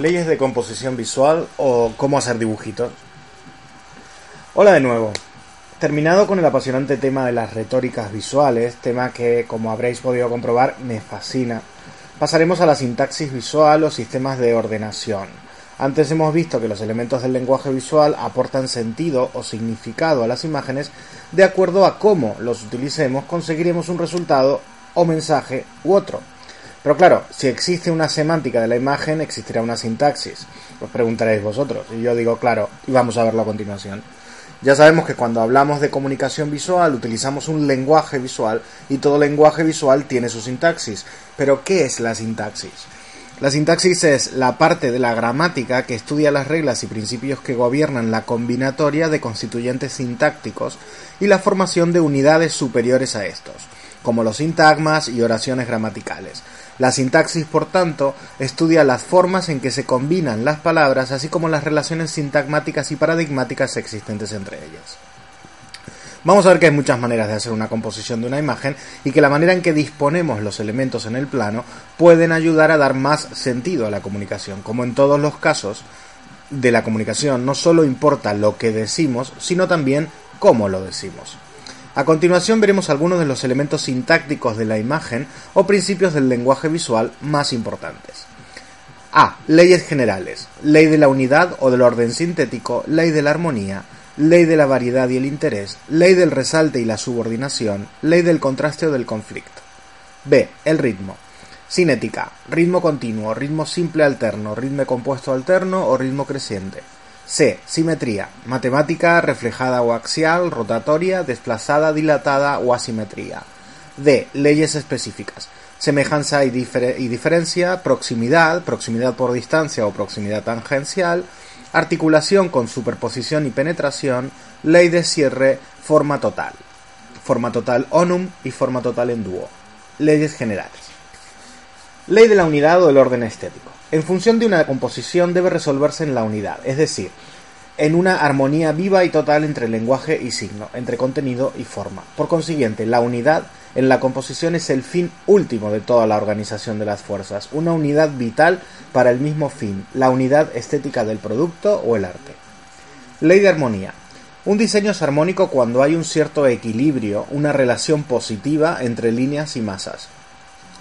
leyes de composición visual o cómo hacer dibujitos. Hola de nuevo. Terminado con el apasionante tema de las retóricas visuales, tema que, como habréis podido comprobar, me fascina, pasaremos a la sintaxis visual o sistemas de ordenación. Antes hemos visto que los elementos del lenguaje visual aportan sentido o significado a las imágenes de acuerdo a cómo los utilicemos conseguiremos un resultado o mensaje u otro. Pero claro, si existe una semántica de la imagen, existirá una sintaxis. Os preguntaréis vosotros. Y yo digo, claro, y vamos a verlo a continuación. Ya sabemos que cuando hablamos de comunicación visual utilizamos un lenguaje visual y todo lenguaje visual tiene su sintaxis. Pero ¿qué es la sintaxis? La sintaxis es la parte de la gramática que estudia las reglas y principios que gobiernan la combinatoria de constituyentes sintácticos y la formación de unidades superiores a estos, como los sintagmas y oraciones gramaticales. La sintaxis, por tanto, estudia las formas en que se combinan las palabras, así como las relaciones sintagmáticas y paradigmáticas existentes entre ellas. Vamos a ver que hay muchas maneras de hacer una composición de una imagen y que la manera en que disponemos los elementos en el plano pueden ayudar a dar más sentido a la comunicación. Como en todos los casos de la comunicación, no solo importa lo que decimos, sino también cómo lo decimos. A continuación veremos algunos de los elementos sintácticos de la imagen o principios del lenguaje visual más importantes. A. Leyes generales. Ley de la unidad o del orden sintético, ley de la armonía, ley de la variedad y el interés, ley del resalte y la subordinación, ley del contraste o del conflicto. B. El ritmo. Cinética. Ritmo continuo, ritmo simple alterno, ritmo compuesto alterno o ritmo creciente. C. Simetría. Matemática reflejada o axial, rotatoria, desplazada, dilatada o asimetría. D. Leyes específicas. Semejanza y, diferencia, proximidad, proximidad por distancia o proximidad tangencial, articulación con superposición y penetración, ley de cierre, forma total. Forma total onum y forma total en dúo. Leyes generales. Ley de la unidad o del orden estético. En función de una composición debe resolverse en la unidad, es decir, en una armonía viva y total entre lenguaje y signo, entre contenido y forma. Por consiguiente, la unidad en la composición es el fin último de toda la organización de las fuerzas, una unidad vital para el mismo fin, la unidad estética del producto o el arte. Ley de armonía. Un diseño es armónico cuando hay un cierto equilibrio, una relación positiva entre líneas y masas.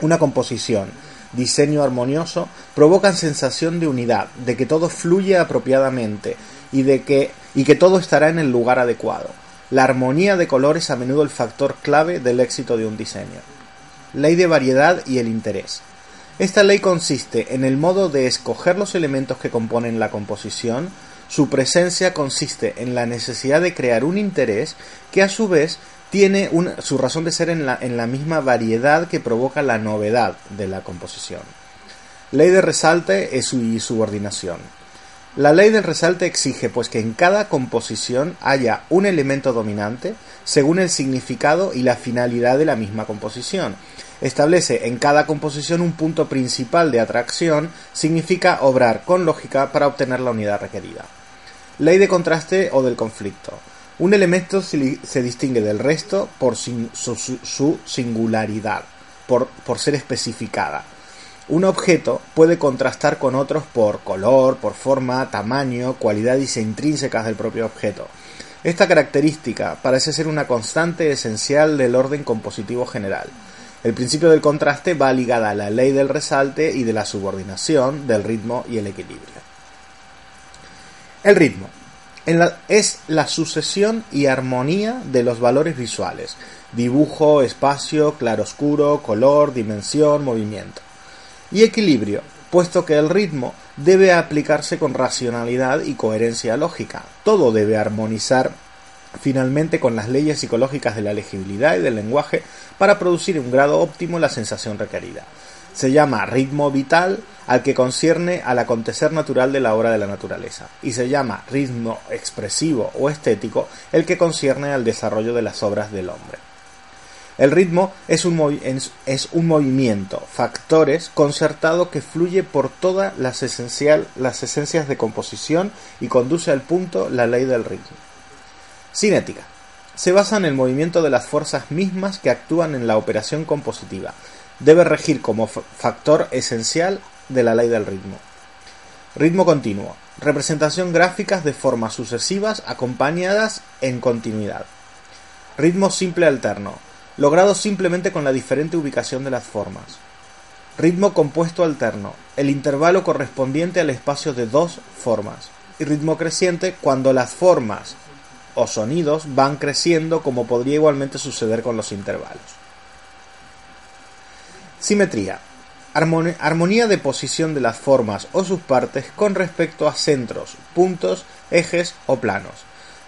Una composición diseño armonioso, provocan sensación de unidad, de que todo fluye apropiadamente y de que, y que todo estará en el lugar adecuado. La armonía de color es a menudo el factor clave del éxito de un diseño. Ley de variedad y el interés. Esta ley consiste en el modo de escoger los elementos que componen la composición, su presencia consiste en la necesidad de crear un interés que a su vez tiene su razón de ser en la, misma variedad que provoca la novedad de la composición. Ley de resalte y subordinación. La ley del resalte exige pues que en cada composición haya un elemento dominante según el significado y la finalidad de la misma composición. Establece en cada composición un punto principal de atracción, significa obrar con lógica para obtener la unidad requerida. Ley de contraste o del conflicto. Un elemento se distingue del resto por su, singularidad, por, ser especificada. Un objeto puede contrastar con otros por color, por forma, tamaño, cualidades intrínsecas del propio objeto. Esta característica parece ser una constante esencial del orden compositivo general. El principio del contraste va ligada a la ley del resalte y de la subordinación, del ritmo y el equilibrio. El ritmo es la sucesión y armonía de los valores visuales, dibujo, espacio, claroscuro, color, dimensión, movimiento. Y equilibrio, puesto que el ritmo debe aplicarse con racionalidad y coherencia lógica. Todo debe armonizar finalmente con las leyes psicológicas de la legibilidad y del lenguaje para producir un grado óptimo la sensación requerida se llama ritmo vital al que concierne al acontecer natural de la obra de la naturaleza, y se llama ritmo expresivo o estético el que concierne al desarrollo de las obras del hombre. El ritmo es un, es un movimiento, factores concertado que fluye por todas las, esencial, las esencias de composición y conduce al punto la ley del ritmo. Cinética. Se basa en el movimiento de las fuerzas mismas que actúan en la operación compositiva, debe regir como factor esencial de la ley del ritmo. Ritmo continuo. Representación gráficas de formas sucesivas acompañadas en continuidad. Ritmo simple alterno. Logrado simplemente con la diferente ubicación de las formas. Ritmo compuesto alterno. El intervalo correspondiente al espacio de dos formas. Y ritmo creciente cuando las formas o sonidos van creciendo como podría igualmente suceder con los intervalos. Simetría. Armonía de posición de las formas o sus partes con respecto a centros, puntos, ejes o planos.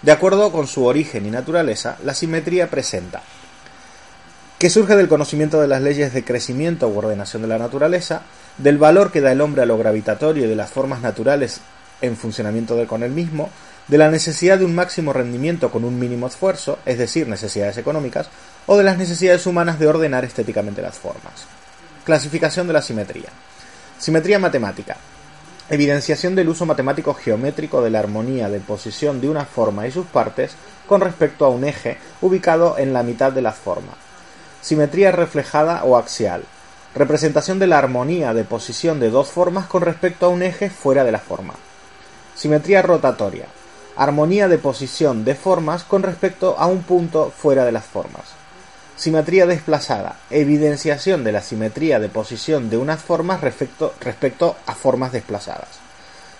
De acuerdo con su origen y naturaleza, la simetría presenta que surge del conocimiento de las leyes de crecimiento u ordenación de la naturaleza, del valor que da el hombre a lo gravitatorio y de las formas naturales en funcionamiento de con el mismo, de la necesidad de un máximo rendimiento con un mínimo esfuerzo, es decir, necesidades económicas, o de las necesidades humanas de ordenar estéticamente las formas. Clasificación de la simetría. Simetría matemática. Evidenciación del uso matemático geométrico de la armonía de posición de una forma y sus partes con respecto a un eje ubicado en la mitad de la forma. Simetría reflejada o axial. Representación de la armonía de posición de dos formas con respecto a un eje fuera de la forma. Simetría rotatoria. Armonía de posición de formas con respecto a un punto fuera de las formas. Simetría desplazada. Evidenciación de la simetría de posición de unas formas respecto, a formas desplazadas.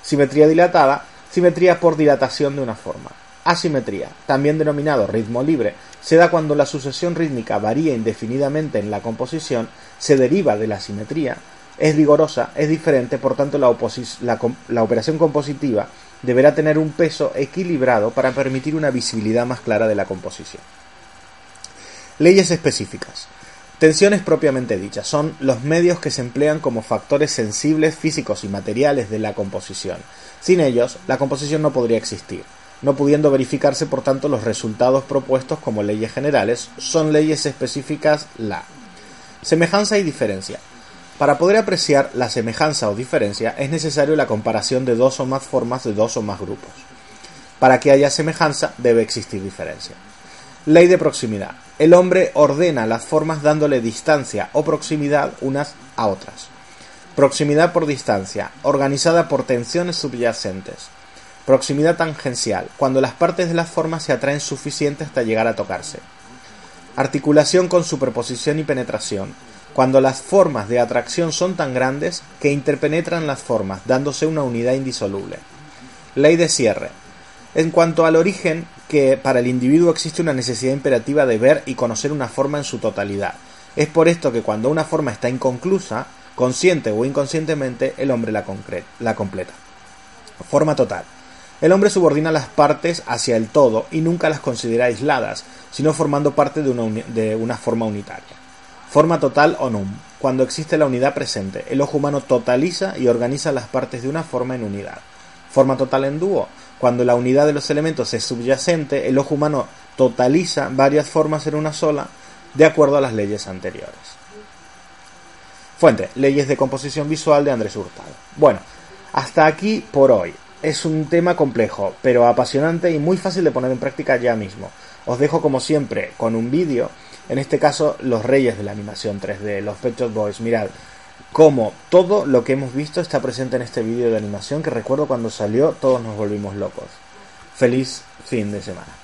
Simetría dilatada. Simetría por dilatación de una forma. Asimetría, también denominado ritmo libre, se da cuando la sucesión rítmica varía indefinidamente en la composición, se deriva de la simetría es vigorosa, es diferente, por tanto la, operación compositiva deberá tener un peso equilibrado para permitir una visibilidad más clara de la composición. Leyes específicas. Tensiones propiamente dichas son los medios que se emplean como factores sensibles físicos y materiales de la composición. Sin ellos, la composición no podría existir. No pudiendo verificarse, por tanto, los resultados propuestos como leyes generales, son leyes específicas la semejanza y diferencia. Para poder apreciar la semejanza o diferencia es necesario la comparación de dos o más formas de dos o más grupos. Para que haya semejanza debe existir diferencia. Ley de proximidad. El hombre ordena las formas dándole distancia o proximidad unas a otras. Proximidad por distancia, organizada por tensiones subyacentes. Proximidad tangencial, cuando las partes de las formas se atraen suficiente hasta llegar a tocarse. Articulación con superposición y penetración, cuando las formas de atracción son tan grandes que interpenetran las formas, dándose una unidad indisoluble. Ley de cierre. En cuanto al origen, que para el individuo existe una necesidad imperativa de ver y conocer una forma en su totalidad. Es por esto que cuando una forma está inconclusa, consciente o inconscientemente, el hombre la, la completa. Forma total. El hombre subordina las partes hacia el todo y nunca las considera aisladas, sino formando parte de una, de una forma unitaria. Forma total o num. Cuando existe la unidad presente, el ojo humano totaliza y organiza las partes de una forma en unidad. Forma total en dúo. Cuando la unidad de los elementos es subyacente, el ojo humano totaliza varias formas en una sola, de acuerdo a las leyes anteriores. Fuente, leyes de composición visual de Andrés Hurtado. Bueno, hasta aquí por hoy. Es un tema complejo, pero apasionante y muy fácil de poner en práctica ya mismo. Os dejo como siempre con un vídeo en este caso los reyes de la animación 3D, los Pet Boys. Mirad cómo todo lo que hemos visto está presente en este vídeo de animación que recuerdo cuando salió todos nos volvimos locos. Feliz fin de semana.